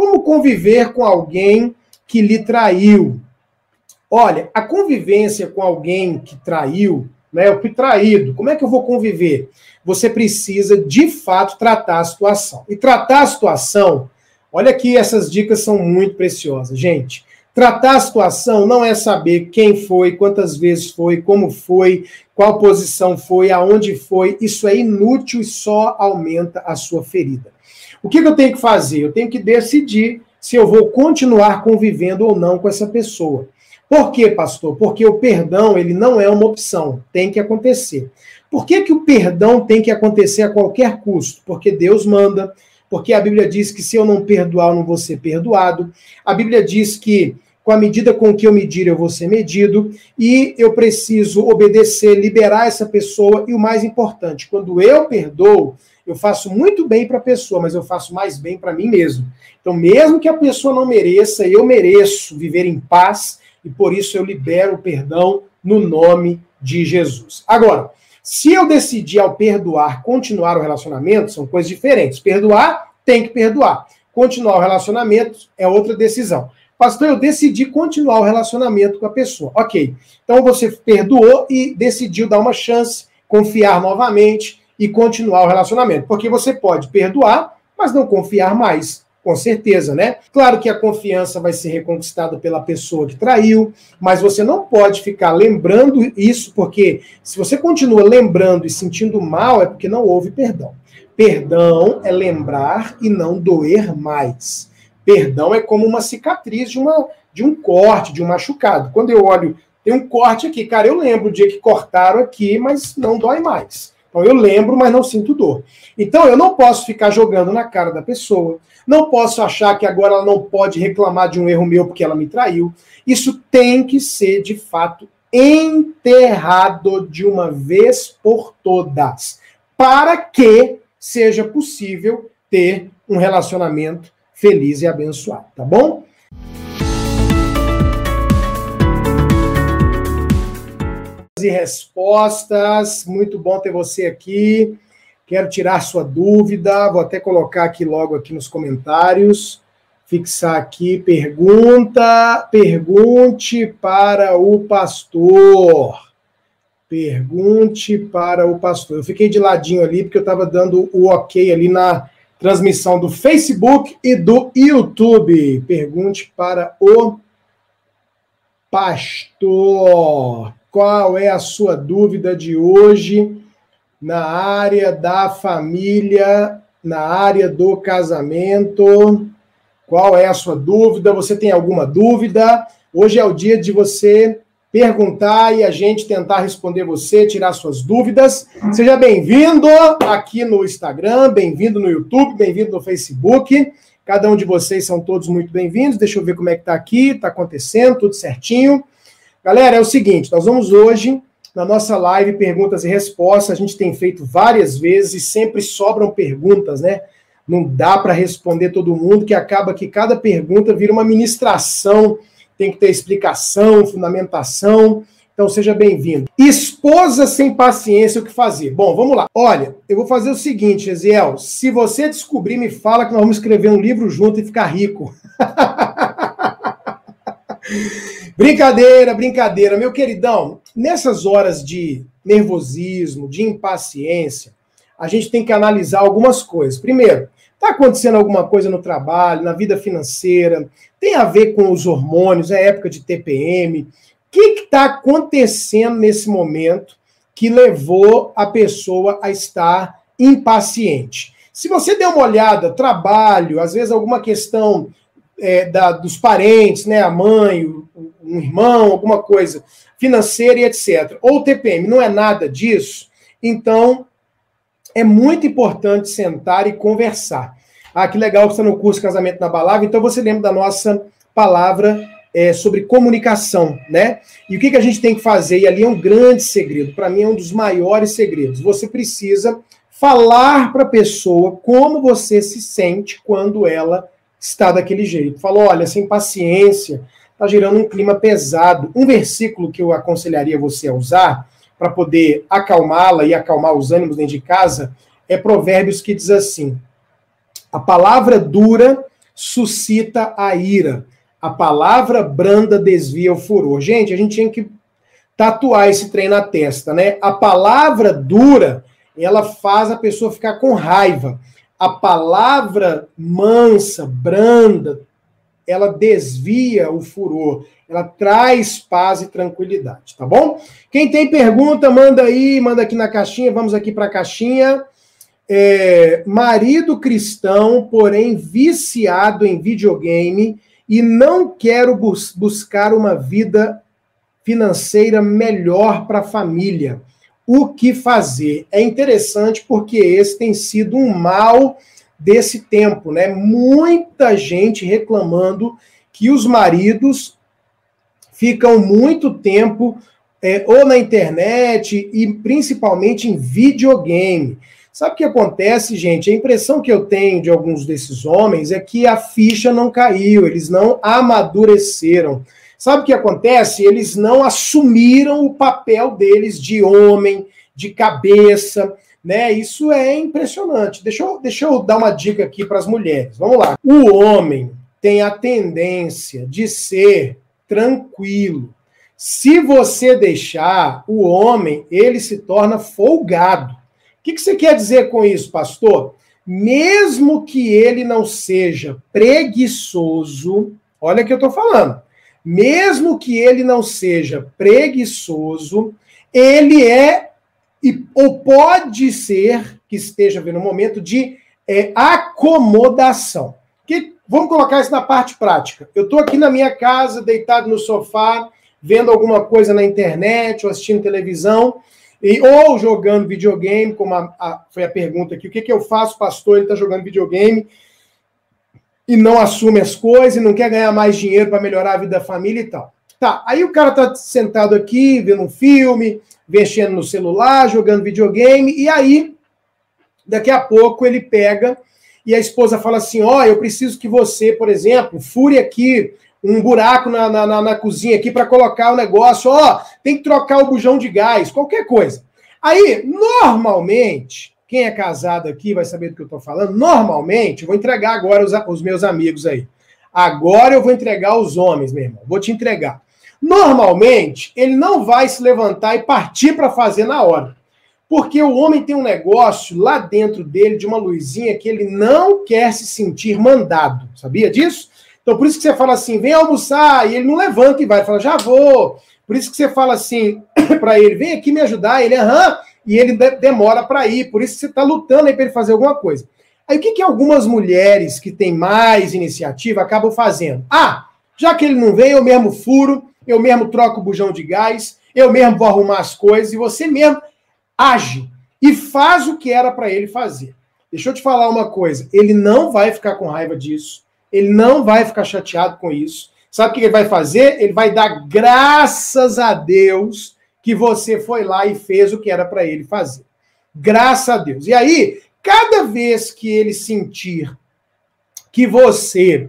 Como conviver com alguém que lhe traiu? Olha, a convivência com alguém que traiu, né, o traído, como é que eu vou conviver? Você precisa, de fato, tratar a situação. E tratar a situação, olha aqui, essas dicas são muito preciosas, gente. Tratar a situação não é saber quem foi, quantas vezes foi, como foi, qual posição foi, aonde foi. Isso é inútil e só aumenta a sua ferida. O que, que eu tenho que fazer? Eu tenho que decidir se eu vou continuar convivendo ou não com essa pessoa. Por quê, pastor? Porque o perdão ele não é uma opção, tem que acontecer. Por que, que o perdão tem que acontecer a qualquer custo? Porque Deus manda, porque a Bíblia diz que se eu não perdoar, eu não vou ser perdoado. A Bíblia diz que com a medida com que eu medir, eu vou ser medido, e eu preciso obedecer, liberar essa pessoa, e o mais importante, quando eu perdoo, eu faço muito bem para a pessoa, mas eu faço mais bem para mim mesmo. Então, mesmo que a pessoa não mereça, eu mereço viver em paz e por isso eu libero o perdão no nome de Jesus. Agora, se eu decidir ao perdoar continuar o relacionamento, são coisas diferentes. Perdoar, tem que perdoar. Continuar o relacionamento é outra decisão. Pastor, eu decidi continuar o relacionamento com a pessoa. Ok. Então você perdoou e decidiu dar uma chance, confiar novamente, e continuar o relacionamento. Porque você pode perdoar, mas não confiar mais. Com certeza, né? Claro que a confiança vai ser reconquistada pela pessoa que traiu, mas você não pode ficar lembrando isso, porque se você continua lembrando e sentindo mal, é porque não houve perdão. Perdão é lembrar e não doer mais. Perdão é como uma cicatriz de, uma, de um corte, de um machucado. Quando eu olho, tem um corte aqui, cara, eu lembro o dia que cortaram aqui, mas não dói mais. Então eu lembro, mas não sinto dor. Então eu não posso ficar jogando na cara da pessoa, não posso achar que agora ela não pode reclamar de um erro meu porque ela me traiu. Isso tem que ser de fato enterrado de uma vez por todas, para que seja possível ter um relacionamento feliz e abençoado, tá bom? E respostas. Muito bom ter você aqui. Quero tirar sua dúvida. Vou até colocar aqui logo aqui nos comentários. Fixar aqui pergunta. Pergunte para o pastor. Pergunte para o pastor. Eu fiquei de ladinho ali porque eu estava dando o ok ali na transmissão do Facebook e do YouTube. Pergunte para o pastor. Qual é a sua dúvida de hoje na área da família, na área do casamento? Qual é a sua dúvida? Você tem alguma dúvida? Hoje é o dia de você perguntar e a gente tentar responder você, tirar suas dúvidas. Seja bem-vindo aqui no Instagram, bem-vindo no YouTube, bem-vindo no Facebook. Cada um de vocês são todos muito bem-vindos. Deixa eu ver como é que tá aqui, tá acontecendo, tudo certinho. Galera, é o seguinte, nós vamos hoje, na nossa live Perguntas e Respostas, a gente tem feito várias vezes e sempre sobram perguntas, né? Não dá para responder todo mundo, que acaba que cada pergunta vira uma ministração, tem que ter explicação, fundamentação. Então seja bem-vindo. Esposa sem paciência, o que fazer? Bom, vamos lá. Olha, eu vou fazer o seguinte, Eziel. Se você descobrir, me fala que nós vamos escrever um livro junto e ficar rico. Brincadeira, brincadeira. Meu queridão, nessas horas de nervosismo, de impaciência, a gente tem que analisar algumas coisas. Primeiro, está acontecendo alguma coisa no trabalho, na vida financeira, tem a ver com os hormônios, é época de TPM. O que está acontecendo nesse momento que levou a pessoa a estar impaciente? Se você der uma olhada, trabalho, às vezes alguma questão é, da, dos parentes, né, a mãe, um irmão, alguma coisa financeira e etc. Ou TPM não é nada disso, então é muito importante sentar e conversar. Ah, que legal que está no curso Casamento na Balada, então você lembra da nossa palavra é, sobre comunicação, né? E o que, que a gente tem que fazer? E ali é um grande segredo, para mim é um dos maiores segredos. Você precisa falar para a pessoa como você se sente quando ela está daquele jeito. Falou, olha, sem paciência, está gerando um clima pesado. Um versículo que eu aconselharia você a usar para poder acalmá-la e acalmar os ânimos dentro de casa é Provérbios que diz assim: A palavra dura suscita a ira. A palavra branda desvia o furor. Gente, a gente tinha que tatuar esse trem na testa, né? A palavra dura, ela faz a pessoa ficar com raiva. A palavra mansa, branda, ela desvia o furor, ela traz paz e tranquilidade, tá bom? Quem tem pergunta, manda aí, manda aqui na caixinha, vamos aqui para a caixinha. É, marido cristão, porém viciado em videogame e não quero bus buscar uma vida financeira melhor para a família. O que fazer? É interessante porque esse tem sido um mal desse tempo, né? Muita gente reclamando que os maridos ficam muito tempo é, ou na internet e principalmente em videogame. Sabe o que acontece, gente? A impressão que eu tenho de alguns desses homens é que a ficha não caiu, eles não amadureceram. Sabe o que acontece? Eles não assumiram o papel deles de homem, de cabeça, né? Isso é impressionante. Deixa eu, deixa eu dar uma dica aqui para as mulheres. Vamos lá. O homem tem a tendência de ser tranquilo. Se você deixar o homem, ele se torna folgado. O que, que você quer dizer com isso, pastor? Mesmo que ele não seja preguiçoso, olha o que eu estou falando mesmo que ele não seja preguiçoso, ele é ou pode ser que esteja vendo um momento de é, acomodação. Que, vamos colocar isso na parte prática. Eu estou aqui na minha casa, deitado no sofá, vendo alguma coisa na internet, ou assistindo televisão, e, ou jogando videogame, como a, a, foi a pergunta aqui. O que, que eu faço, pastor? Ele está jogando videogame e não assume as coisas e não quer ganhar mais dinheiro para melhorar a vida da família e tal. Tá, aí o cara tá sentado aqui, vendo um filme, mexendo no celular, jogando videogame, e aí, daqui a pouco, ele pega e a esposa fala assim: Ó, oh, eu preciso que você, por exemplo, fure aqui um buraco na, na, na cozinha aqui para colocar o negócio, ó, oh, tem que trocar o bujão de gás, qualquer coisa. Aí, normalmente, quem é casado aqui vai saber do que eu estou falando. Normalmente, vou entregar agora os, os meus amigos aí. Agora eu vou entregar os homens, meu irmão. Vou te entregar. Normalmente, ele não vai se levantar e partir para fazer na hora. Porque o homem tem um negócio lá dentro dele de uma luzinha que ele não quer se sentir mandado. Sabia disso? Então, por isso que você fala assim: vem almoçar, e ele não levanta e vai, fala, já vou. Por isso que você fala assim para ele: vem aqui me ajudar. Ele, aham e ele demora para ir. Por isso você está lutando aí para ele fazer alguma coisa. Aí o que, que algumas mulheres que têm mais iniciativa acabam fazendo? Ah, já que ele não vem, eu mesmo furo, eu mesmo troco o bujão de gás, eu mesmo vou arrumar as coisas e você mesmo age e faz o que era para ele fazer. Deixa eu te falar uma coisa, ele não vai ficar com raiva disso, ele não vai ficar chateado com isso. Sabe o que ele vai fazer? Ele vai dar graças a Deus que você foi lá e fez o que era para ele fazer. Graças a Deus. E aí, cada vez que ele sentir que você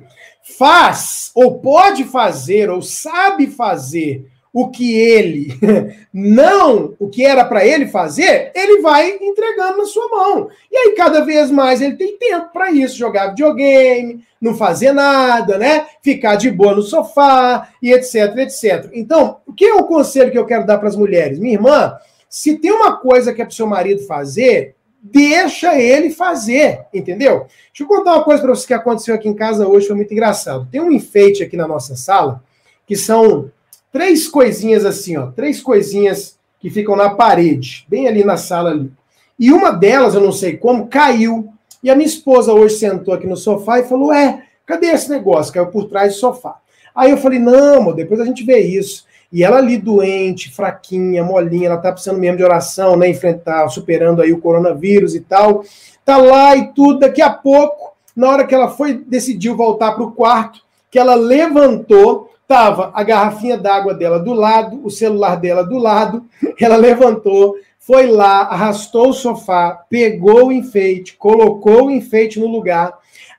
faz, ou pode fazer, ou sabe fazer o que ele não, o que era para ele fazer, ele vai entregando na sua mão. E aí cada vez mais ele tem tempo para isso, jogar videogame, não fazer nada, né? Ficar de boa no sofá e etc, etc. Então, o que é o conselho que eu quero dar para as mulheres? Minha irmã, se tem uma coisa que é para o seu marido fazer, deixa ele fazer, entendeu? Deixa eu contar uma coisa para vocês que aconteceu aqui em casa hoje, foi muito engraçado. Tem um enfeite aqui na nossa sala que são três coisinhas assim, ó, três coisinhas que ficam na parede, bem ali na sala ali. E uma delas, eu não sei como, caiu. E a minha esposa hoje sentou aqui no sofá e falou: É, cadê esse negócio? Caiu por trás do sofá. Aí eu falei: Não, amor, depois a gente vê isso. E ela ali doente, fraquinha, molinha, ela tá precisando mesmo de oração, né? Enfrentar, superando aí o coronavírus e tal. Tá lá e tudo. Daqui a pouco, na hora que ela foi, decidiu voltar para o quarto, que ela levantou, Tava a garrafinha d'água dela do lado, o celular dela do lado. Ela levantou, foi lá, arrastou o sofá, pegou o enfeite, colocou o enfeite no lugar.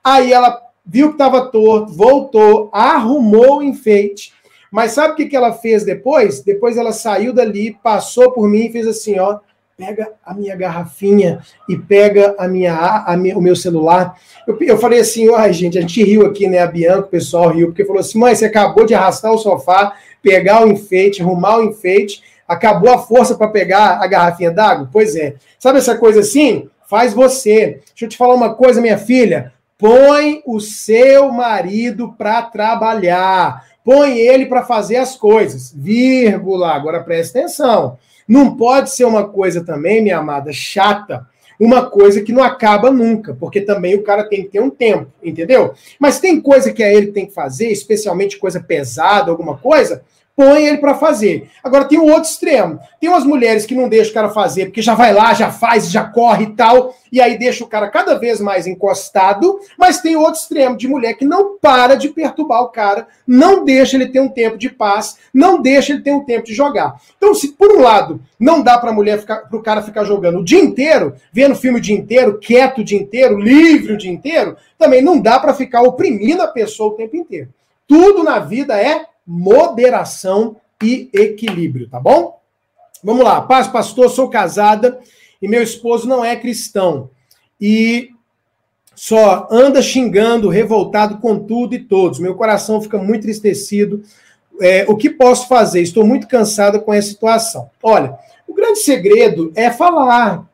Aí ela viu que estava torto, voltou, arrumou o enfeite. Mas sabe o que, que ela fez depois? Depois ela saiu dali, passou por mim e fez assim, ó, pega a minha garrafinha e pega a minha, a minha, o meu celular. Eu, eu falei assim, ai gente, a gente riu aqui, né? A Bianca, o pessoal riu, porque falou assim, mãe, você acabou de arrastar o sofá, pegar o enfeite, arrumar o enfeite, acabou a força para pegar a garrafinha d'água? Pois é. Sabe essa coisa assim? Faz você. Deixa eu te falar uma coisa, minha filha. Põe o seu marido para trabalhar. Põe ele para fazer as coisas. Vírgula. Agora presta atenção. Não pode ser uma coisa também, minha amada, chata, uma coisa que não acaba nunca, porque também o cara tem que ter um tempo, entendeu? Mas tem coisa que é ele tem que fazer, especialmente coisa pesada, alguma coisa, põe ele para fazer. Agora tem o outro extremo. Tem umas mulheres que não deixam o cara fazer, porque já vai lá, já faz, já corre e tal, e aí deixa o cara cada vez mais encostado, mas tem o outro extremo de mulher que não para de perturbar o cara, não deixa ele ter um tempo de paz, não deixa ele ter um tempo de jogar. Então, se por um lado não dá para mulher ficar, para o cara ficar jogando o dia inteiro, vendo filme o dia inteiro, quieto o dia inteiro, livre o dia inteiro, também não dá para ficar oprimindo a pessoa o tempo inteiro. Tudo na vida é moderação e equilíbrio, tá bom? Vamos lá, paz, pastor, sou casada e meu esposo não é cristão. E só anda xingando, revoltado com tudo e todos. Meu coração fica muito entristecido. É, o que posso fazer? Estou muito cansada com essa situação. Olha, o grande segredo é falar.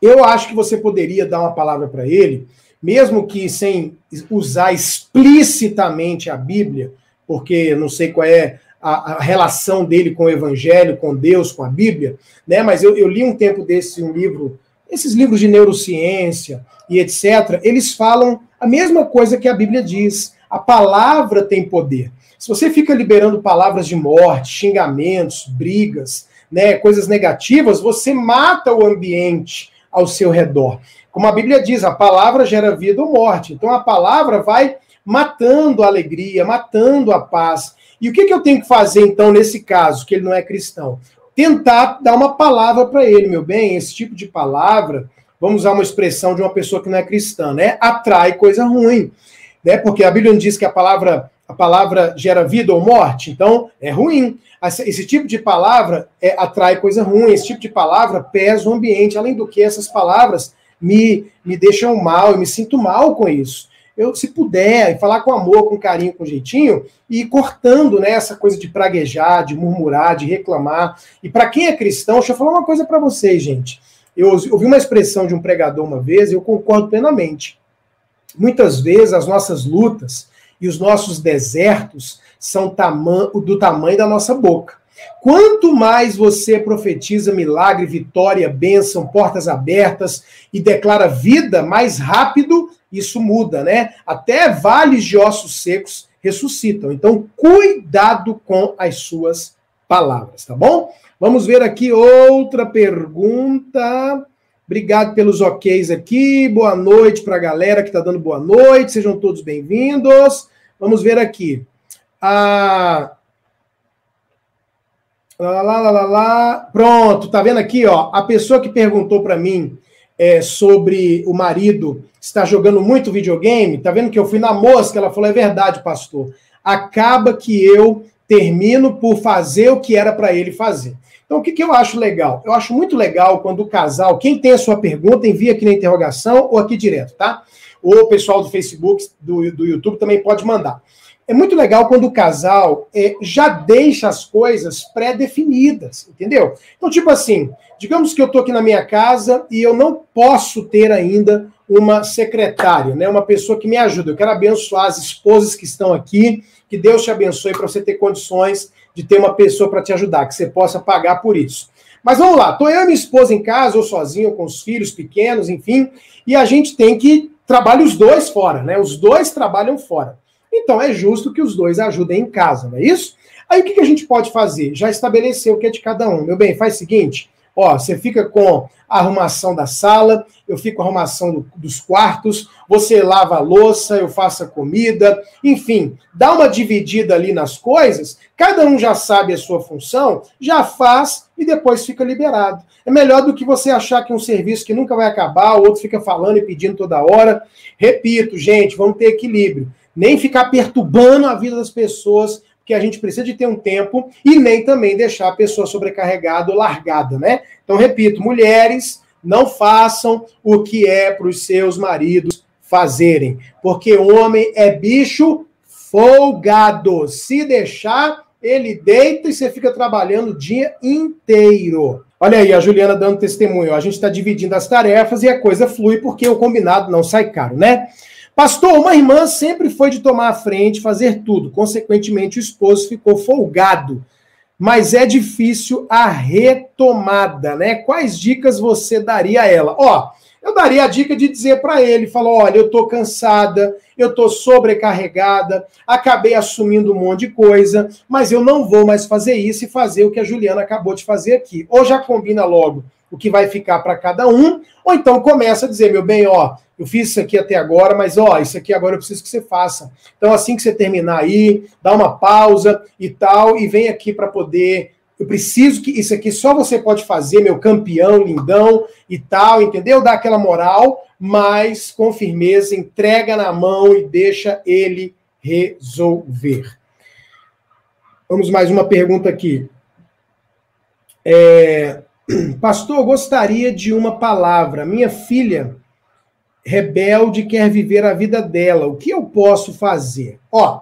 Eu acho que você poderia dar uma palavra para ele, mesmo que sem usar explicitamente a Bíblia, porque não sei qual é a, a, relação dele com o Evangelho, com Deus, com a Bíblia, né? Mas eu, eu li um tempo desse um livro, esses livros de neurociência e etc. Eles falam a mesma coisa que a Bíblia diz. A palavra tem poder. Se você fica liberando palavras de morte, xingamentos, brigas, né, coisas negativas, você mata o ambiente ao seu redor. Como a Bíblia diz, a palavra gera vida ou morte. Então a palavra vai matando a alegria, matando a paz. E o que, que eu tenho que fazer, então, nesse caso, que ele não é cristão? Tentar dar uma palavra para ele, meu bem. Esse tipo de palavra, vamos usar uma expressão de uma pessoa que não é cristã, né? Atrai coisa ruim. Né? Porque a Bíblia diz que a palavra, a palavra gera vida ou morte, então é ruim. Esse tipo de palavra é, atrai coisa ruim, esse tipo de palavra pesa o ambiente. Além do que, essas palavras me, me deixam mal, eu me sinto mal com isso eu, se puder, falar com amor, com carinho, com jeitinho, e cortando né, essa coisa de praguejar, de murmurar, de reclamar. E para quem é cristão, deixa eu falar uma coisa para vocês, gente. Eu ouvi uma expressão de um pregador uma vez, e eu concordo plenamente. Muitas vezes as nossas lutas e os nossos desertos são do tamanho da nossa boca. Quanto mais você profetiza milagre, vitória, bênção, portas abertas e declara vida, mais rápido isso muda, né? Até vales de ossos secos ressuscitam. Então, cuidado com as suas palavras, tá bom? Vamos ver aqui outra pergunta. Obrigado pelos OKs aqui. Boa noite para a galera que está dando boa noite. Sejam todos bem-vindos. Vamos ver aqui. Ah, Lá, lá, lá, lá. Pronto, tá vendo aqui, ó? A pessoa que perguntou para mim é, sobre o marido estar jogando muito videogame, tá vendo que eu fui na mosca? Ela falou: é verdade, pastor. Acaba que eu termino por fazer o que era para ele fazer. Então, o que, que eu acho legal? Eu acho muito legal quando o casal, quem tem a sua pergunta, envia aqui na interrogação ou aqui direto, tá? Ou o pessoal do Facebook, do, do YouTube também pode mandar é muito legal quando o casal é, já deixa as coisas pré-definidas, entendeu? Então, tipo assim, digamos que eu estou aqui na minha casa e eu não posso ter ainda uma secretária, né? Uma pessoa que me ajuda. Eu quero abençoar as esposas que estão aqui, que Deus te abençoe para você ter condições de ter uma pessoa para te ajudar, que você possa pagar por isso. Mas vamos lá, estou eu e minha esposa em casa, ou sozinho, ou com os filhos pequenos, enfim, e a gente tem que trabalhar os dois fora, né? Os dois trabalham fora. Então é justo que os dois ajudem em casa, não é isso? Aí o que, a gente pode fazer? Já estabeleceu o que é de cada um. Meu bem, faz o seguinte: ó, você fica com a arrumação da sala, eu fico com a arrumação do, dos quartos, você lava a louça, eu faço a comida, enfim, dá uma dividida ali nas coisas, cada um já sabe a sua função, já faz e depois fica liberado. É melhor do que você achar que um serviço que nunca vai acabar, o outro fica falando e pedindo toda hora. Repito, gente, vamos ter equilíbrio nem ficar perturbando a vida das pessoas, que a gente precisa de ter um tempo e nem também deixar a pessoa sobrecarregada ou largada, né? Então, repito, mulheres, não façam o que é para os seus maridos fazerem, porque homem é bicho folgado. Se deixar, ele deita e você fica trabalhando o dia inteiro. Olha aí, a Juliana dando testemunho. A gente está dividindo as tarefas e a coisa flui porque o combinado não sai caro, né? Pastor, uma irmã sempre foi de tomar a frente, fazer tudo. Consequentemente, o esposo ficou folgado. Mas é difícil a retomada, né? Quais dicas você daria a ela? Ó, eu daria a dica de dizer para ele, falou, olha, eu estou cansada, eu estou sobrecarregada, acabei assumindo um monte de coisa, mas eu não vou mais fazer isso e fazer o que a Juliana acabou de fazer aqui. Ou já combina logo o que vai ficar para cada um, ou então começa a dizer, meu bem, ó, eu fiz isso aqui até agora, mas ó, isso aqui agora eu preciso que você faça. Então assim que você terminar aí, dá uma pausa e tal e vem aqui para poder eu preciso que isso aqui só você pode fazer, meu campeão, lindão e tal, entendeu? Dá aquela moral, mas com firmeza, entrega na mão e deixa ele resolver. Vamos mais uma pergunta aqui. É, Pastor, gostaria de uma palavra. Minha filha rebelde quer viver a vida dela. O que eu posso fazer? Ó,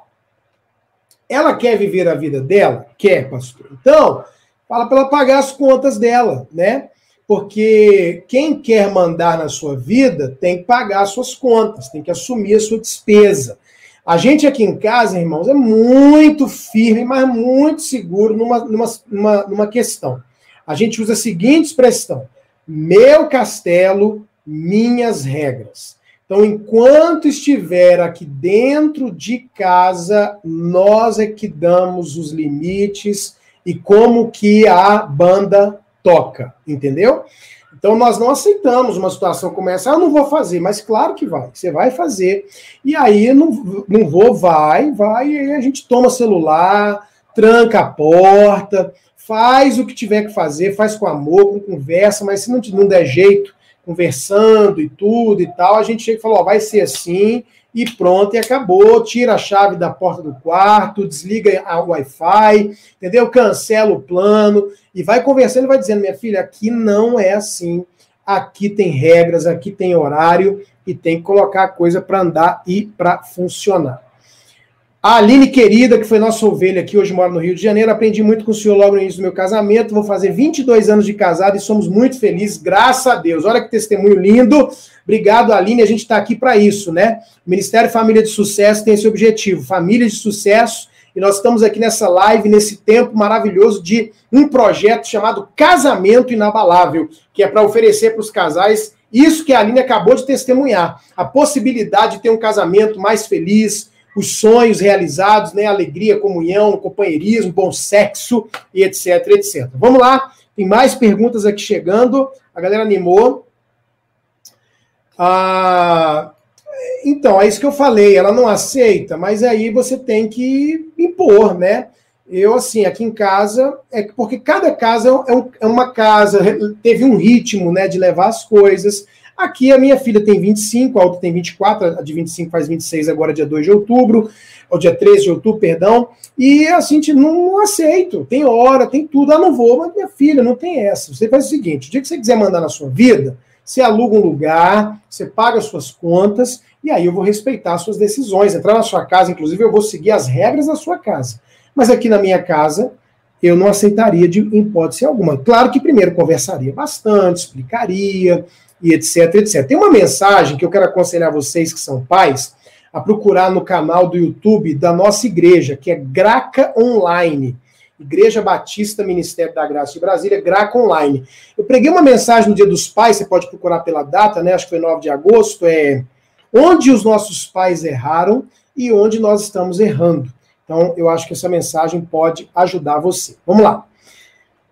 ela quer viver a vida dela? Quer, pastor. Então, fala para ela pagar as contas dela, né? Porque quem quer mandar na sua vida tem que pagar as suas contas, tem que assumir a sua despesa. A gente aqui em casa, irmãos, é muito firme, mas muito seguro numa, numa, numa, numa questão. A gente usa a seguinte expressão: meu castelo, minhas regras. Então, enquanto estiver aqui dentro de casa, nós é que damos os limites e como que a banda toca, entendeu? Então, nós não aceitamos uma situação como essa. Ah, eu não vou fazer, mas claro que vai. Você vai fazer. E aí, não, não vou, vai, vai. E aí a gente toma celular, tranca a porta, faz o que tiver que fazer, faz com amor, com conversa, mas se não, não der jeito, conversando e tudo e tal, a gente chega e falou, ó, vai ser assim, e pronto, e acabou. Tira a chave da porta do quarto, desliga o Wi-Fi, entendeu? Cancela o plano e vai conversando e vai dizendo, minha filha, aqui não é assim. Aqui tem regras, aqui tem horário e tem que colocar a coisa para andar e para funcionar. A Aline querida, que foi nossa ovelha aqui, hoje mora no Rio de Janeiro, aprendi muito com o senhor logo no início do meu casamento. Vou fazer 22 anos de casado e somos muito felizes, graças a Deus. Olha que testemunho lindo. Obrigado, Aline. A gente está aqui para isso, né? O Ministério Família de Sucesso tem esse objetivo: família de sucesso. E nós estamos aqui nessa live, nesse tempo maravilhoso de um projeto chamado Casamento Inabalável, que é para oferecer para os casais isso que a Aline acabou de testemunhar: a possibilidade de ter um casamento mais feliz os sonhos realizados, né? Alegria, comunhão, companheirismo, bom sexo e etc, etc. Vamos lá, tem mais perguntas aqui chegando. A galera animou. Ah, então, é isso que eu falei. Ela não aceita, mas aí você tem que impor, né? Eu, assim, aqui em casa, é porque cada casa é, um, é uma casa, teve um ritmo, né, de levar as coisas. Aqui a minha filha tem 25, a outra tem 24, a de 25 faz 26 agora, dia 2 de outubro, ou dia 13 de outubro, perdão. E assim, não aceito. Tem hora, tem tudo. Ah, não vou, mas minha filha, não tem essa. Você faz o seguinte: o dia que você quiser mandar na sua vida, você aluga um lugar, você paga as suas contas, e aí eu vou respeitar as suas decisões. Entrar na sua casa, inclusive, eu vou seguir as regras da sua casa. Mas aqui na minha casa, eu não aceitaria de hipótese alguma. Claro que primeiro conversaria bastante, explicaria e etc, etc. Tem uma mensagem que eu quero aconselhar vocês que são pais a procurar no canal do YouTube da nossa igreja, que é Graca Online. Igreja Batista Ministério da Graça de Brasília, Graca Online. Eu preguei uma mensagem no Dia dos Pais, você pode procurar pela data, né? Acho que foi 9 de agosto, é onde os nossos pais erraram e onde nós estamos errando. Então, eu acho que essa mensagem pode ajudar você. Vamos lá.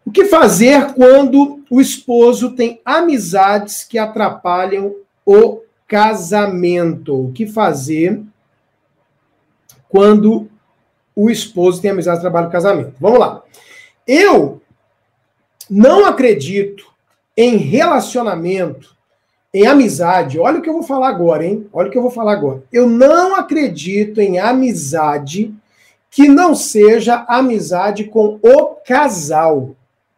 O que fazer quando o esposo tem amizades que atrapalham o casamento? O que fazer quando o esposo tem amizades que atrapalham o casamento? Vamos lá. Eu não acredito em relacionamento, em amizade. Olha o que eu vou falar agora, hein? Olha o que eu vou falar agora. Eu não acredito em amizade que não seja amizade com o casal.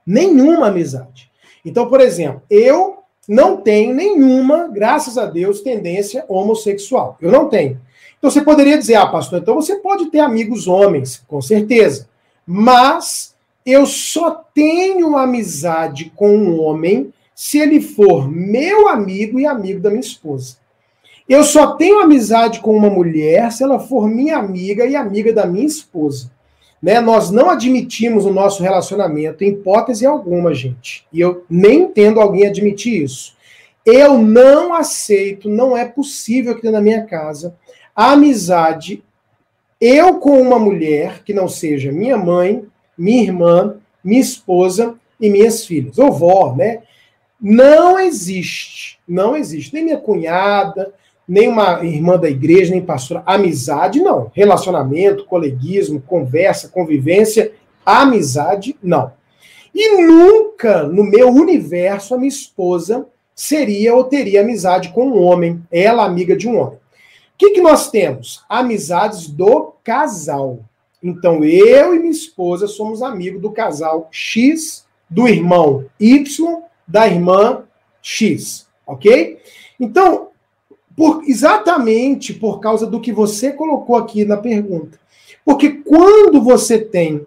Nenhuma amizade. Então, por exemplo, eu não tenho nenhuma, graças a Deus, tendência homossexual. Eu não tenho. Então você poderia dizer, ah, pastor, então você pode ter amigos homens, com certeza. Mas eu só tenho amizade com um homem se ele for meu amigo e amigo da minha esposa. Eu só tenho amizade com uma mulher se ela for minha amiga e amiga da minha esposa. Né? Nós não admitimos o nosso relacionamento em hipótese alguma, gente. E eu nem entendo alguém admitir isso. Eu não aceito, não é possível aqui na minha casa, a amizade eu com uma mulher que não seja minha mãe, minha irmã, minha esposa e minhas filhas, ou vó, né? Não existe, não existe. Nem minha cunhada, nem uma irmã da igreja, nem pastora. Amizade, não. Relacionamento, coleguismo, conversa, convivência, amizade, não. E nunca no meu universo a minha esposa seria ou teria amizade com um homem, ela amiga de um homem. O que, que nós temos? Amizades do casal. Então, eu e minha esposa somos amigos do casal X, do irmão Y, da irmã X, ok? Então, por, exatamente por causa do que você colocou aqui na pergunta. Porque quando você tem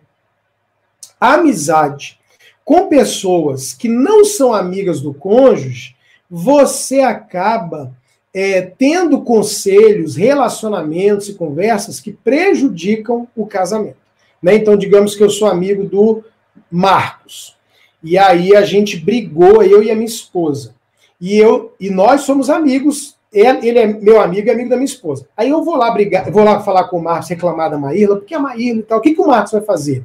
amizade com pessoas que não são amigas do cônjuge, você acaba é, tendo conselhos, relacionamentos e conversas que prejudicam o casamento. Né? Então, digamos que eu sou amigo do Marcos. E aí a gente brigou, eu e a minha esposa. E eu e nós somos amigos ele é meu amigo e amigo da minha esposa. Aí eu vou lá brigar, vou lá falar com o Marcos, reclamar da Maíla, porque a Maíla e tal. O que, que o Marcos vai fazer?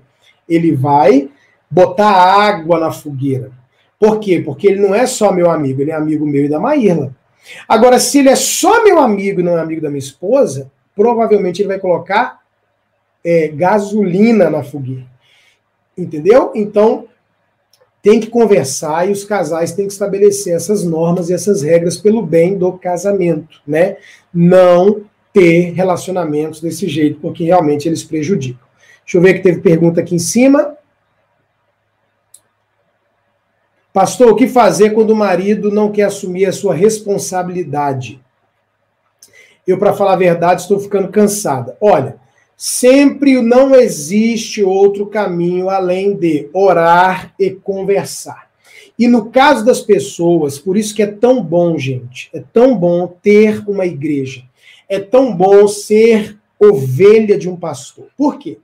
Ele vai botar água na fogueira. Por quê? Porque ele não é só meu amigo, ele é amigo meu e da Maíla. Agora, se ele é só meu amigo e não é amigo da minha esposa, provavelmente ele vai colocar é, gasolina na fogueira. Entendeu? Então, tem que conversar e os casais têm que estabelecer essas normas e essas regras pelo bem do casamento, né? Não ter relacionamentos desse jeito, porque realmente eles prejudicam. Deixa eu ver que teve pergunta aqui em cima. Pastor, o que fazer quando o marido não quer assumir a sua responsabilidade? Eu, para falar a verdade, estou ficando cansada. Olha, Sempre não existe outro caminho além de orar e conversar. E no caso das pessoas, por isso que é tão bom, gente, é tão bom ter uma igreja. É tão bom ser ovelha de um pastor. Por quê?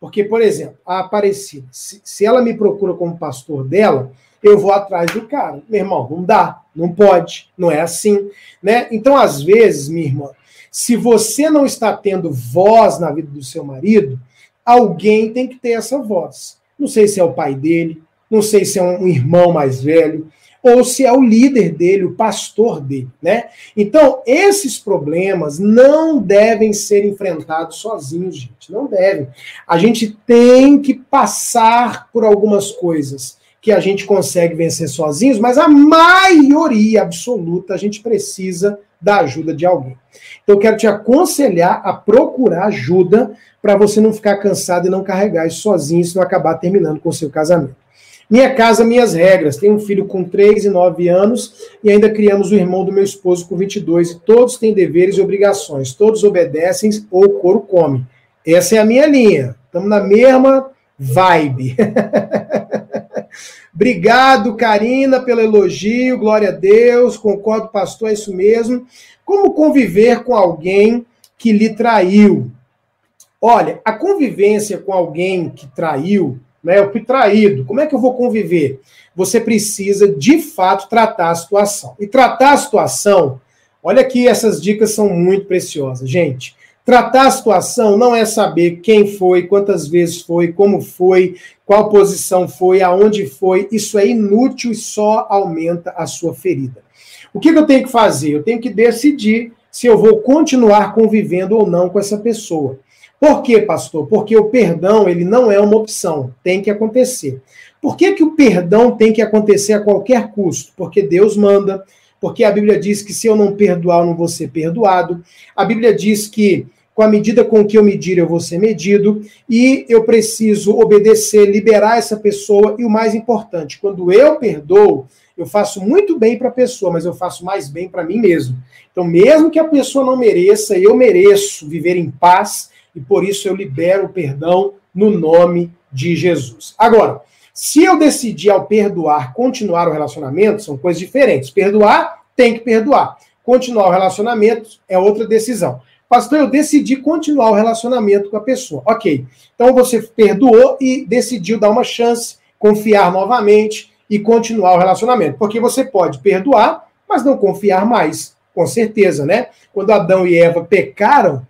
Porque, por exemplo, a Aparecida, se, ela me procura como pastor dela, eu vou atrás do cara. Meu irmão, não dá, não pode, não é assim, né? Então, às vezes, minha irmã, se você não está tendo voz na vida do seu marido, alguém tem que ter essa voz. Não sei se é o pai dele, não sei se é um irmão mais velho, ou se é o líder dele, o pastor dele, né? Então, esses problemas não devem ser enfrentados sozinhos, gente, não devem. A gente tem que passar por algumas coisas que a gente consegue vencer sozinhos, mas a maioria absoluta a gente precisa da ajuda de alguém. Então, eu quero te aconselhar a procurar ajuda para você não ficar cansado e não carregar isso sozinho, e não acabar terminando com o seu casamento. Minha casa, minhas regras. Tenho um filho com 3 e 9 anos e ainda criamos o irmão do meu esposo com 22 e todos têm deveres e obrigações. Todos obedecem ou o couro come. Essa é a minha linha. Estamos na mesma vibe. Obrigado, Karina, pelo elogio. Glória a Deus. Concordo, pastor, é isso mesmo. Como conviver com alguém que lhe traiu? Olha, a convivência com alguém que traiu, né, o traído, como é que eu vou conviver? Você precisa, de fato, tratar a situação. E tratar a situação, olha aqui, essas dicas são muito preciosas, gente. Tratar a situação não é saber quem foi, quantas vezes foi, como foi, qual posição foi, aonde foi. Isso é inútil e só aumenta a sua ferida. O que, eu tenho que fazer? Eu tenho que decidir se eu vou continuar convivendo ou não com essa pessoa. Por quê, pastor? Porque o perdão ele não é uma opção, tem que acontecer. Por que, que o perdão tem que acontecer a qualquer custo? Porque Deus manda, porque a Bíblia diz que se eu não perdoar, eu não vou ser perdoado. A Bíblia diz que com a medida com que eu medir, eu vou ser medido, e eu preciso obedecer, liberar essa pessoa, e o mais importante, quando eu perdoo, eu faço muito bem para a pessoa, mas eu faço mais bem para mim mesmo. Então, mesmo que a pessoa não mereça, eu mereço viver em paz, e por isso eu libero o perdão no nome de Jesus. Agora, se eu decidir ao perdoar continuar o relacionamento, são coisas diferentes. Perdoar, tem que perdoar. Continuar o relacionamento é outra decisão. Pastor, eu decidi continuar o relacionamento com a pessoa. Ok. Então você perdoou e decidiu dar uma chance, confiar novamente e continuar o relacionamento. Porque você pode perdoar, mas não confiar mais. Com certeza, né? Quando Adão e Eva pecaram,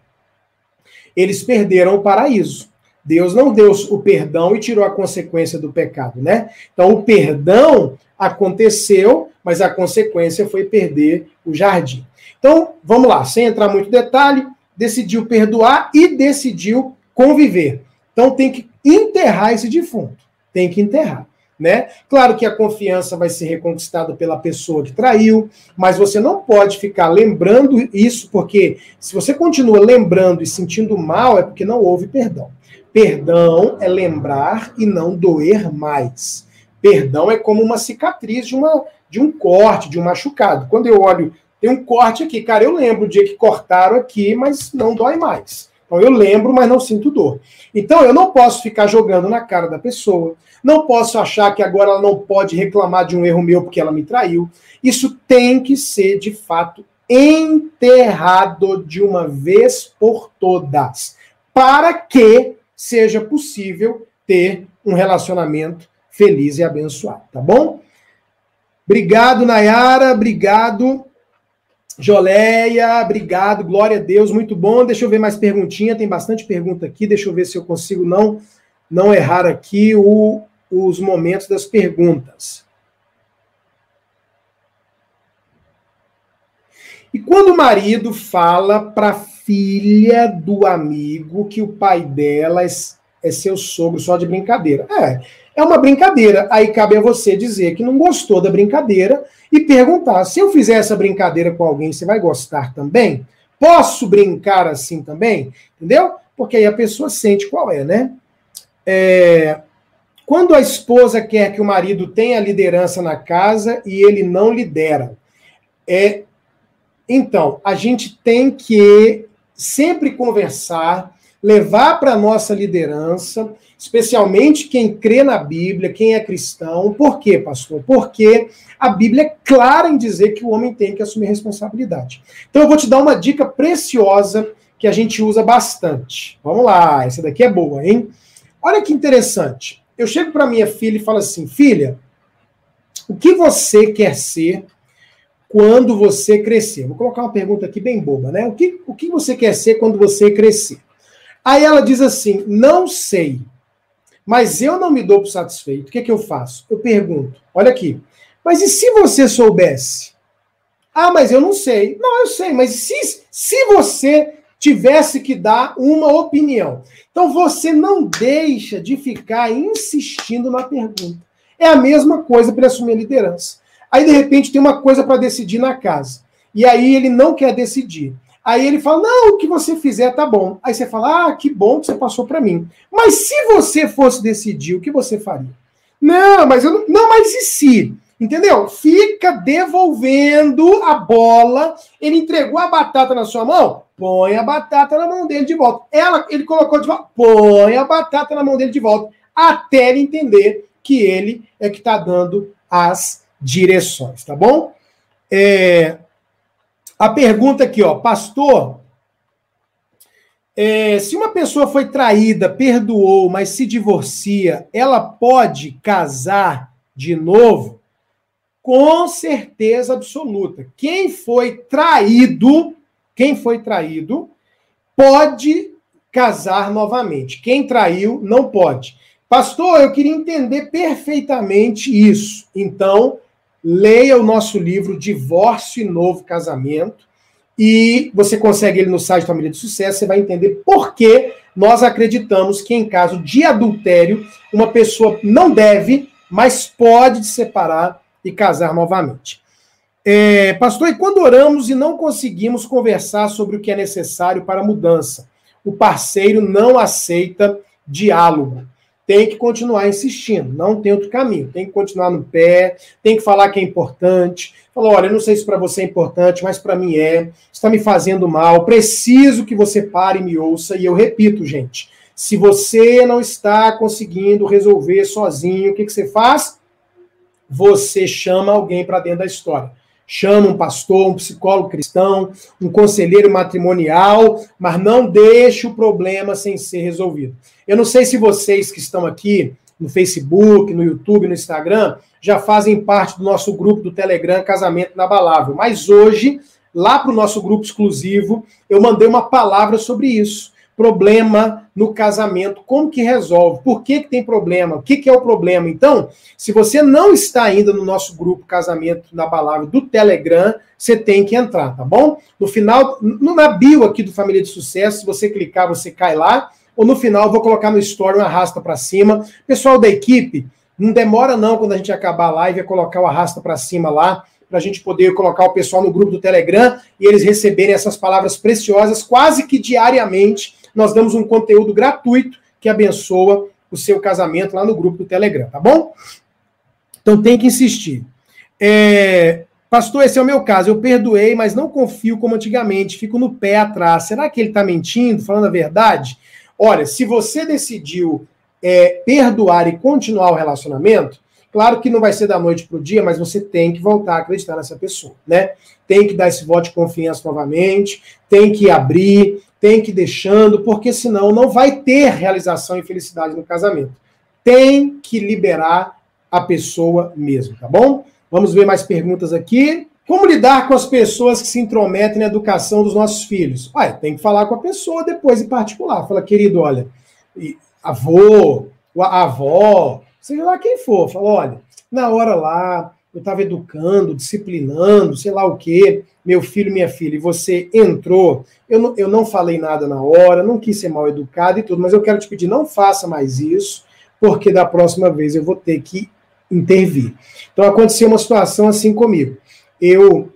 eles perderam o paraíso. Deus não deu o perdão e tirou a consequência do pecado, né? Então o perdão aconteceu, mas a consequência foi perder o jardim. Então, vamos lá, sem entrar muito detalhe, decidiu perdoar e decidiu conviver. Então tem que enterrar esse defunto. Tem que enterrar. Né? Claro que a confiança vai ser reconquistada pela pessoa que traiu, mas você não pode ficar lembrando isso, porque se você continua lembrando e sentindo mal, é porque não houve perdão. Perdão é lembrar e não doer mais. Perdão é como uma cicatriz de, uma, de um corte, de um machucado. Quando eu olho, tem um corte aqui, cara, eu lembro o dia que cortaram aqui, mas não dói mais. Então eu lembro, mas não sinto dor. Então eu não posso ficar jogando na cara da pessoa, não posso achar que agora ela não pode reclamar de um erro meu porque ela me traiu. Isso tem que ser, de fato, enterrado de uma vez por todas, para que seja possível ter um relacionamento feliz e abençoado, tá bom? Obrigado, Nayara, obrigado. Joleia, obrigado, glória a Deus, muito bom. Deixa eu ver mais perguntinha, tem bastante pergunta aqui, deixa eu ver se eu consigo não não errar aqui o, os momentos das perguntas. E quando o marido fala para a filha do amigo que o pai dela é, é seu sogro só de brincadeira. É, é uma brincadeira. Aí cabe a você dizer que não gostou da brincadeira e perguntar: se eu fizer essa brincadeira com alguém, você vai gostar também? Posso brincar assim também? Entendeu? Porque aí a pessoa sente qual é, né? É, quando a esposa quer que o marido tenha liderança na casa e ele não lidera, é, então a gente tem que sempre conversar, levar para a nossa liderança, especialmente quem crê na Bíblia, quem é cristão. Por quê, pastor? Porque a Bíblia é clara em dizer que o homem tem que assumir responsabilidade. Então eu vou te dar uma dica preciosa que a gente usa bastante. Vamos lá, essa daqui é boa, hein? Olha que interessante. Eu chego para minha filha e falo assim: filha, o que você quer ser quando você crescer? Vou colocar uma pergunta aqui bem boba, né? O que, o que você quer ser quando você crescer? Aí ela diz assim: não sei, mas eu não me dou por satisfeito. O que, é que eu faço? Eu pergunto: olha aqui, mas e se você soubesse? Ah, mas eu não sei. Não, eu sei, mas se, se você tivesse que dar uma opinião. Então você não deixa de ficar insistindo na pergunta. É a mesma coisa para assumir a liderança. Aí de repente tem uma coisa para decidir na casa. E aí ele não quer decidir. Aí ele fala: "Não, o que você fizer tá bom". Aí você fala: "Ah, que bom que você passou para mim". Mas se você fosse decidir, o que você faria? Não, mas eu não, não mas e se? Entendeu? Fica devolvendo a bola. Ele entregou a batata na sua mão? Põe a batata na mão dele de volta. Ela, ele colocou de volta. Põe a batata na mão dele de volta. Até ele entender que ele é que está dando as direções, tá bom? É, a pergunta aqui, ó, pastor. É, se uma pessoa foi traída, perdoou, mas se divorcia, ela pode casar de novo? com certeza absoluta. Quem foi traído, quem foi traído, pode casar novamente. Quem traiu, não pode. Pastor, eu queria entender perfeitamente isso. Então, leia o nosso livro Divórcio e Novo Casamento. E você consegue ele no site Família de Sucesso, você vai entender por que nós acreditamos que em caso de adultério, uma pessoa não deve, mas pode se separar e casar novamente. É, pastor, e quando oramos e não conseguimos conversar sobre o que é necessário para a mudança, o parceiro não aceita diálogo. Tem que continuar insistindo, não tem outro caminho. Tem que continuar no pé, tem que falar que é importante. Falou, olha, eu não sei se para você é importante, mas para mim é. Está me fazendo mal. Preciso que você pare e me ouça. E eu repito, gente, se você não está conseguindo resolver sozinho, o que, que você faz? Você chama alguém para dentro da história chama um pastor, um psicólogo cristão, um conselheiro matrimonial, mas não deixe o problema sem ser resolvido. Eu não sei se vocês que estão aqui no Facebook, no YouTube, no Instagram, já fazem parte do nosso grupo do Telegram Casamento Inabalável, mas hoje, lá para o nosso grupo exclusivo, eu mandei uma palavra sobre isso problema no casamento, como que resolve, por que, que tem problema, o que, que é o problema. Então, se você não está ainda no nosso grupo Casamento na Palavra do Telegram, você tem que entrar, tá bom? No final, na bio aqui do Família de Sucesso, se você clicar, você cai lá, ou no final vou colocar no story um arrasta para cima. Pessoal da equipe, não demora não quando a gente acabar a live, é colocar o arrasta para cima lá, para a gente poder colocar o pessoal no grupo do Telegram e eles receberem essas palavras preciosas quase que diariamente nós damos um conteúdo gratuito que abençoa o seu casamento lá no grupo do Telegram, tá bom? Então tem que insistir. É, pastor, esse é o meu caso. Eu perdoei, mas não confio como antigamente. Fico no pé atrás. Será que ele está mentindo, falando a verdade? Olha, se você decidiu é, perdoar e continuar o relacionamento, claro que não vai ser da noite para o dia, mas você tem que voltar a acreditar nessa pessoa, né? Tem que dar esse voto de confiança novamente, tem que abrir, tem que ir deixando, porque senão não vai ter realização e felicidade no casamento. Tem que liberar a pessoa mesmo, tá bom? Vamos ver mais perguntas aqui. Como lidar com as pessoas que se intrometem na educação dos nossos filhos? Ué, tem que falar com a pessoa depois em particular. Fala, querido, olha, avô, avó, seja lá quem for, fala, olha, na hora lá, eu estava educando, disciplinando, sei lá o quê, meu filho, minha filha, e você entrou, eu não, eu não falei nada na hora, não quis ser mal educado e tudo, mas eu quero te pedir, não faça mais isso, porque da próxima vez eu vou ter que intervir. Então aconteceu uma situação assim comigo. Eu,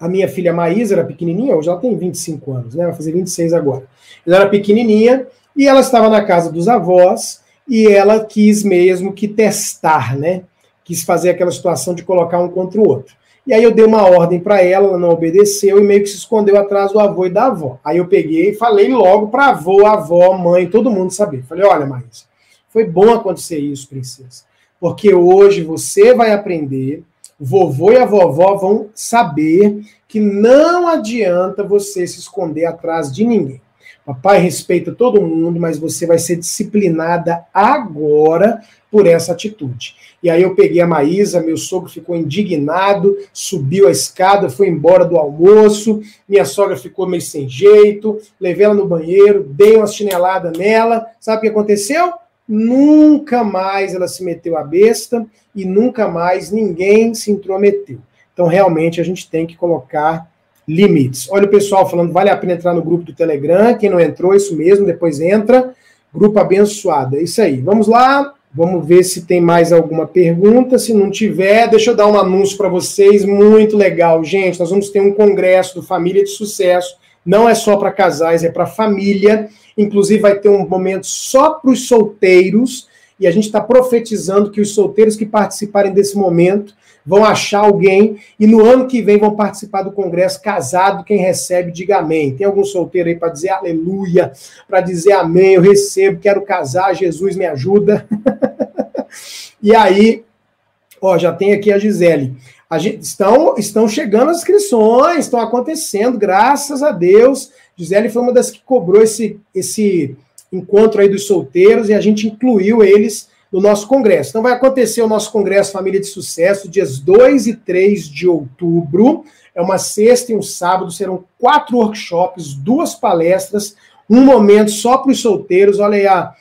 a minha filha Maísa era pequenininha, hoje ela tem 25 anos, né? Vai fazer 26 agora. Ela era pequenininha e ela estava na casa dos avós e ela quis mesmo que testar, né? Quis fazer aquela situação de colocar um contra o outro. E aí eu dei uma ordem para ela, ela não obedeceu e meio que se escondeu atrás do avô e da avó. Aí eu peguei e falei logo para avô, avó, mãe, todo mundo saber. Falei: "Olha, Maísa, foi bom acontecer isso, princesa, porque hoje você vai aprender, vovô e a vovó vão saber que não adianta você se esconder atrás de ninguém. Papai respeita todo mundo, mas você vai ser disciplinada agora por essa atitude. E aí eu peguei a Maísa, meu sogro ficou indignado, subiu a escada, foi embora do almoço, minha sogra ficou meio sem jeito, levei ela no banheiro, dei uma chinelada nela. Sabe o que aconteceu? Nunca mais ela se meteu a besta e nunca mais ninguém se intrometeu. Então, realmente, a gente tem que colocar limites. Olha o pessoal falando, vale a pena entrar no grupo do Telegram. Quem não entrou, isso mesmo, depois entra. Grupo abençoado. É isso aí. Vamos lá. Vamos ver se tem mais alguma pergunta. Se não tiver, deixa eu dar um anúncio para vocês muito legal. Gente, nós vamos ter um congresso do Família de Sucesso. Não é só para casais, é para família. Inclusive, vai ter um momento só para os solteiros. E a gente está profetizando que os solteiros que participarem desse momento vão achar alguém e no ano que vem vão participar do congresso casado. Quem recebe, diga amém. Tem algum solteiro aí para dizer aleluia, para dizer amém? Eu recebo, quero casar, Jesus me ajuda. e aí, ó, já tem aqui a Gisele. A gente, estão, estão chegando as inscrições, estão acontecendo, graças a Deus. Gisele foi uma das que cobrou esse, esse encontro aí dos solteiros e a gente incluiu eles no nosso congresso. Então vai acontecer o nosso congresso Família de Sucesso, dias 2 e 3 de outubro. É uma sexta e um sábado, serão quatro workshops, duas palestras, um momento só para os solteiros. Olha aí a,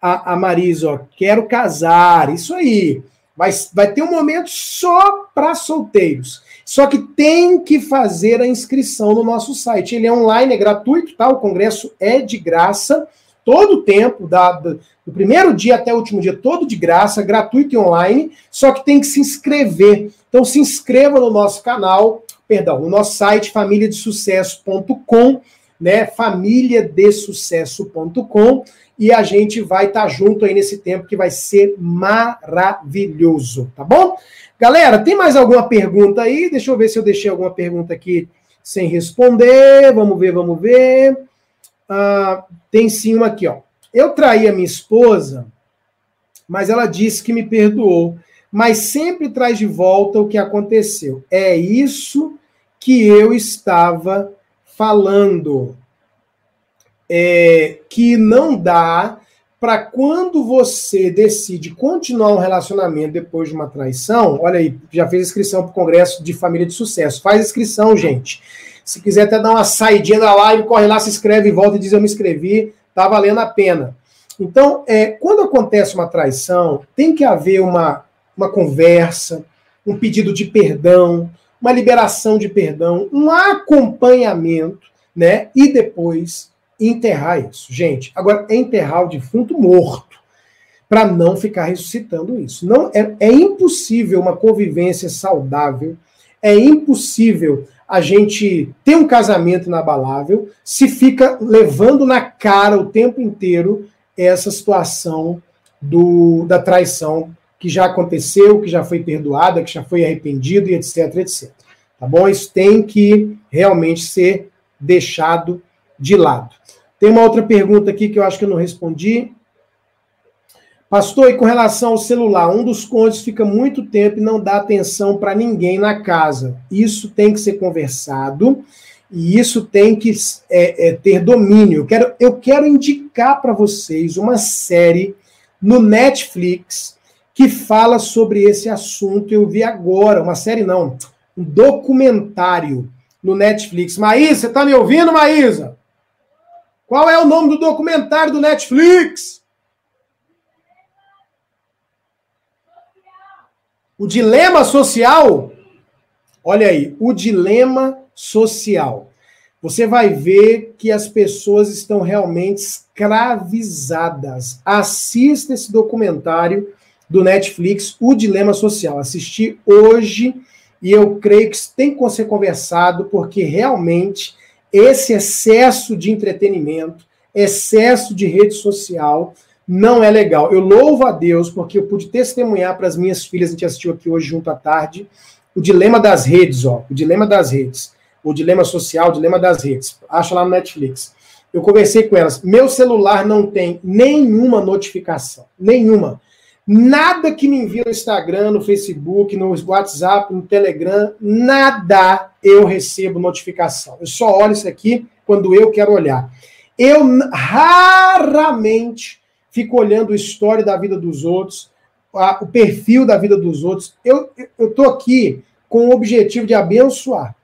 a, a Marisa, ó, quero casar, isso aí. Vai, vai ter um momento só para solteiros. Só que tem que fazer a inscrição no nosso site. Ele é online, é gratuito, tá? O congresso é de graça todo o tempo, da, do, do primeiro dia até o último dia, todo de graça, gratuito e online, só que tem que se inscrever. Então se inscreva no nosso canal, perdão, no nosso site famíliadesucesso.com. né? famíliadesucesso.com e a gente vai estar tá junto aí nesse tempo que vai ser maravilhoso, tá bom? Galera, tem mais alguma pergunta aí? Deixa eu ver se eu deixei alguma pergunta aqui sem responder. Vamos ver, vamos ver. Ah, tem sim uma aqui, ó. Eu traí a minha esposa, mas ela disse que me perdoou, mas sempre traz de volta o que aconteceu. É isso que eu estava falando. É, que não dá para quando você decide continuar um relacionamento depois de uma traição, olha aí, já fez inscrição para o Congresso de Família de Sucesso. Faz inscrição, gente. Se quiser até dar uma saidinha da live, corre lá, se inscreve, volta e diz eu me inscrevi, tá valendo a pena. Então, é, quando acontece uma traição, tem que haver uma, uma conversa, um pedido de perdão, uma liberação de perdão, um acompanhamento, né? E depois enterrar isso. Gente, agora é enterrar o defunto morto para não ficar ressuscitando isso. Não é, é impossível uma convivência saudável, é impossível a gente ter um casamento inabalável se fica levando na cara o tempo inteiro essa situação do, da traição que já aconteceu, que já foi perdoada, que já foi arrependido e etc, etc. Tá bom? Isso tem que realmente ser deixado de lado. Tem uma outra pergunta aqui que eu acho que eu não respondi. Pastor, e com relação ao celular, um dos cônjuges fica muito tempo e não dá atenção para ninguém na casa. Isso tem que ser conversado e isso tem que é, é, ter domínio. Eu quero, eu quero indicar para vocês uma série no Netflix que fala sobre esse assunto. Eu vi agora, uma série não, um documentário no Netflix. Maísa, você está me ouvindo, Maísa? Qual é o nome do documentário do Netflix? O dilema social? Olha aí, o dilema social. Você vai ver que as pessoas estão realmente escravizadas. Assista esse documentário do Netflix, O Dilema Social. Assisti hoje e eu creio que tem que ser conversado, porque realmente esse excesso de entretenimento, excesso de rede social, não é legal. Eu louvo a Deus porque eu pude testemunhar para as minhas filhas, a gente assistiu aqui hoje junto à tarde, o dilema das redes, ó, o dilema das redes, o dilema social, o dilema das redes. Acha lá no Netflix. Eu conversei com elas. Meu celular não tem nenhuma notificação, nenhuma. Nada que me envia no Instagram, no Facebook, no WhatsApp, no Telegram, nada eu recebo notificação. Eu só olho isso aqui quando eu quero olhar. Eu raramente fico olhando a história da vida dos outros, a, o perfil da vida dos outros. Eu estou aqui com o objetivo de abençoar.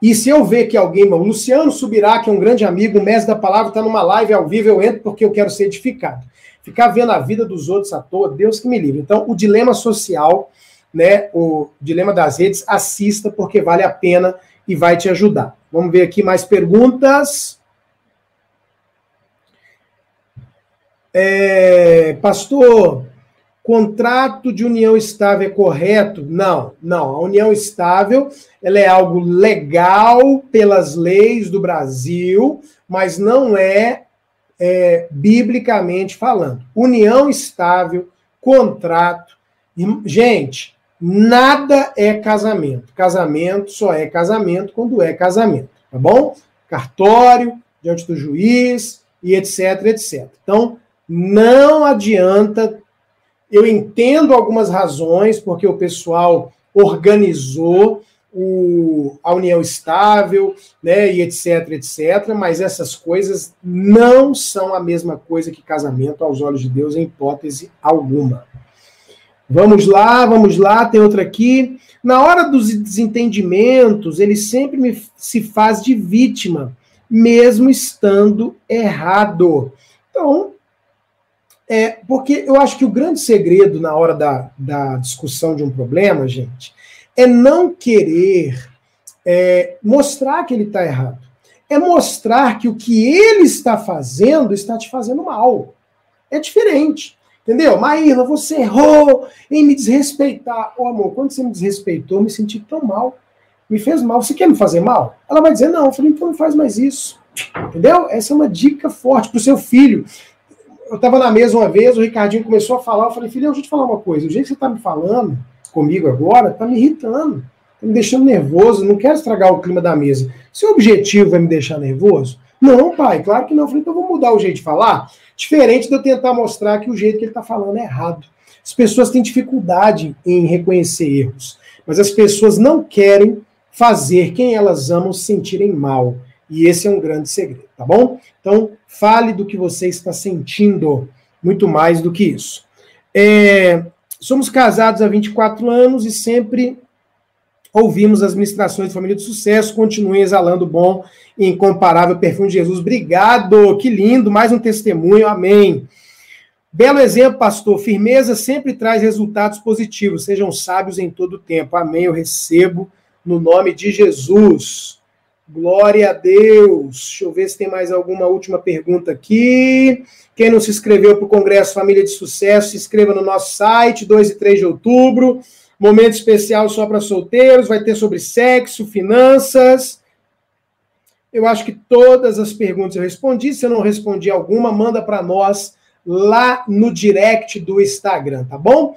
E se eu ver que alguém, o Luciano Subirá, que é um grande amigo, mestre da palavra, está numa live ao vivo, eu entro porque eu quero ser edificado ficar vendo a vida dos outros à toa, Deus que me livre. Então, o dilema social, né, o dilema das redes, assista porque vale a pena e vai te ajudar. Vamos ver aqui mais perguntas. É, pastor, contrato de união estável é correto? Não, não. A união estável ela é algo legal pelas leis do Brasil, mas não é é, biblicamente falando. União estável, contrato. Gente, nada é casamento. Casamento só é casamento quando é casamento, tá bom? Cartório, diante do juiz e etc, etc. Então, não adianta. Eu entendo algumas razões porque o pessoal organizou o, a união estável, né, e etc, etc, mas essas coisas não são a mesma coisa que casamento aos olhos de Deus, em hipótese alguma. Vamos lá, vamos lá, tem outra aqui. Na hora dos desentendimentos, ele sempre me, se faz de vítima, mesmo estando errado. Então, é, porque eu acho que o grande segredo na hora da, da discussão de um problema, gente, é não querer é, mostrar que ele está errado. É mostrar que o que ele está fazendo está te fazendo mal. É diferente. Entendeu? Maíra, você errou em me desrespeitar. Ô, oh, amor, quando você me desrespeitou, eu me senti tão mal. Me fez mal. Você quer me fazer mal? Ela vai dizer, não. Eu falei, então não faz mais isso. Entendeu? Essa é uma dica forte para o seu filho. Eu estava na mesa uma vez, o Ricardinho começou a falar, eu falei, filho, deixa eu te falar uma coisa, o jeito que você está me falando comigo agora está me irritando, está me deixando nervoso, não quero estragar o clima da mesa. Seu objetivo é me deixar nervoso? Não, pai, claro que não. Eu falei, então vou mudar o jeito de falar, diferente de eu tentar mostrar que o jeito que ele está falando é errado. As pessoas têm dificuldade em reconhecer erros, mas as pessoas não querem fazer quem elas amam se sentirem mal. E esse é um grande segredo, tá bom? Então, fale do que você está sentindo, muito mais do que isso. É, somos casados há 24 anos e sempre ouvimos as ministrações de família de sucesso. Continue exalando bom e incomparável perfume de Jesus. Obrigado, que lindo, mais um testemunho, amém. Belo exemplo, pastor. Firmeza sempre traz resultados positivos. Sejam sábios em todo o tempo. Amém. Eu recebo no nome de Jesus. Glória a Deus. Deixa eu ver se tem mais alguma última pergunta aqui. Quem não se inscreveu para o Congresso Família de Sucesso, se inscreva no nosso site, 2 e 3 de outubro. Momento especial só para solteiros, vai ter sobre sexo, finanças. Eu acho que todas as perguntas eu respondi. Se eu não respondi alguma, manda para nós lá no direct do Instagram, tá bom?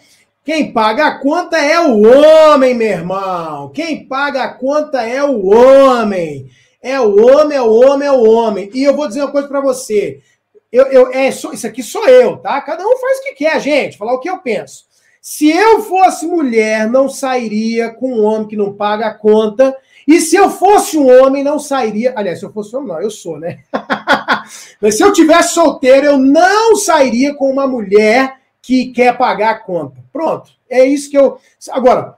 Quem paga a conta é o homem, meu irmão. Quem paga a conta é o homem. É o homem, é o homem, é o homem. E eu vou dizer uma coisa para você. Eu, eu, é, isso aqui sou eu, tá? Cada um faz o que quer, gente. Falar o que eu penso. Se eu fosse mulher, não sairia com um homem que não paga a conta. E se eu fosse um homem, não sairia. Aliás, se eu fosse um homem, não, eu sou, né? Mas se eu tivesse solteiro, eu não sairia com uma mulher que quer pagar a conta. Pronto. É isso que eu. Agora,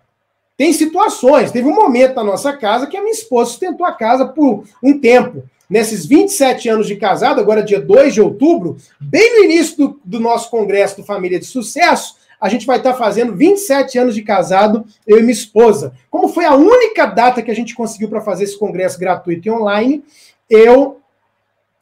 tem situações. Teve um momento na nossa casa que a minha esposa sustentou a casa por um tempo. Nesses 27 anos de casado, agora dia 2 de outubro, bem no início do, do nosso congresso do Família de Sucesso, a gente vai estar fazendo 27 anos de casado, eu e minha esposa. Como foi a única data que a gente conseguiu para fazer esse congresso gratuito e online, eu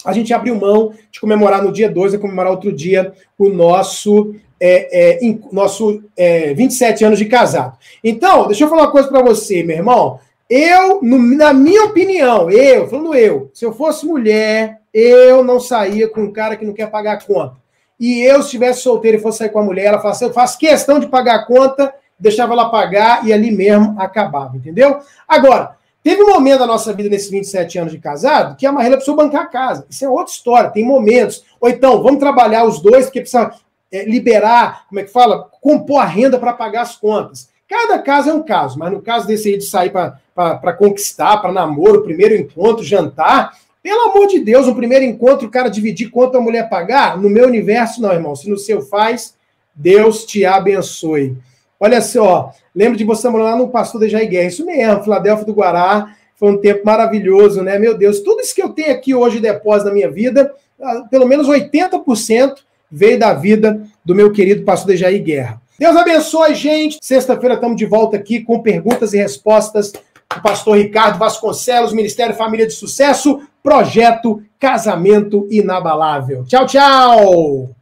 a gente abriu mão de comemorar no dia 2 e comemorar outro dia o nosso é, é, nosso é, 27 anos de casado. Então, deixa eu falar uma coisa para você, meu irmão. Eu, no, na minha opinião, eu, falando eu, se eu fosse mulher, eu não saía com um cara que não quer pagar a conta. E eu, se estivesse solteiro e fosse sair com a mulher, ela falasse, assim, eu faço questão de pagar a conta, deixava ela pagar e ali mesmo acabava, entendeu? Agora, Teve um momento da nossa vida, nesses 27 anos de casado, que a Marrela precisou bancar a casa. Isso é outra história, tem momentos. Ou então, vamos trabalhar os dois, porque precisa é, liberar, como é que fala? Compor a renda para pagar as contas. Cada caso é um caso, mas no caso desse aí de sair para conquistar, para namoro, primeiro encontro, jantar, pelo amor de Deus, um primeiro encontro, o cara dividir quanto a mulher pagar? No meu universo, não, irmão. Se no seu faz, Deus te abençoe. Olha só, lembro de você morar no Pastor de Jair Guerra. Isso mesmo, Filadélfia do Guará. Foi um tempo maravilhoso, né? Meu Deus, tudo isso que eu tenho aqui hoje depósito na minha vida, ah, pelo menos 80% veio da vida do meu querido pastor Dejaí Guerra. Deus abençoe, gente. Sexta-feira estamos de volta aqui com perguntas e respostas do pastor Ricardo Vasconcelos, Ministério Família de Sucesso, projeto Casamento Inabalável. Tchau, tchau!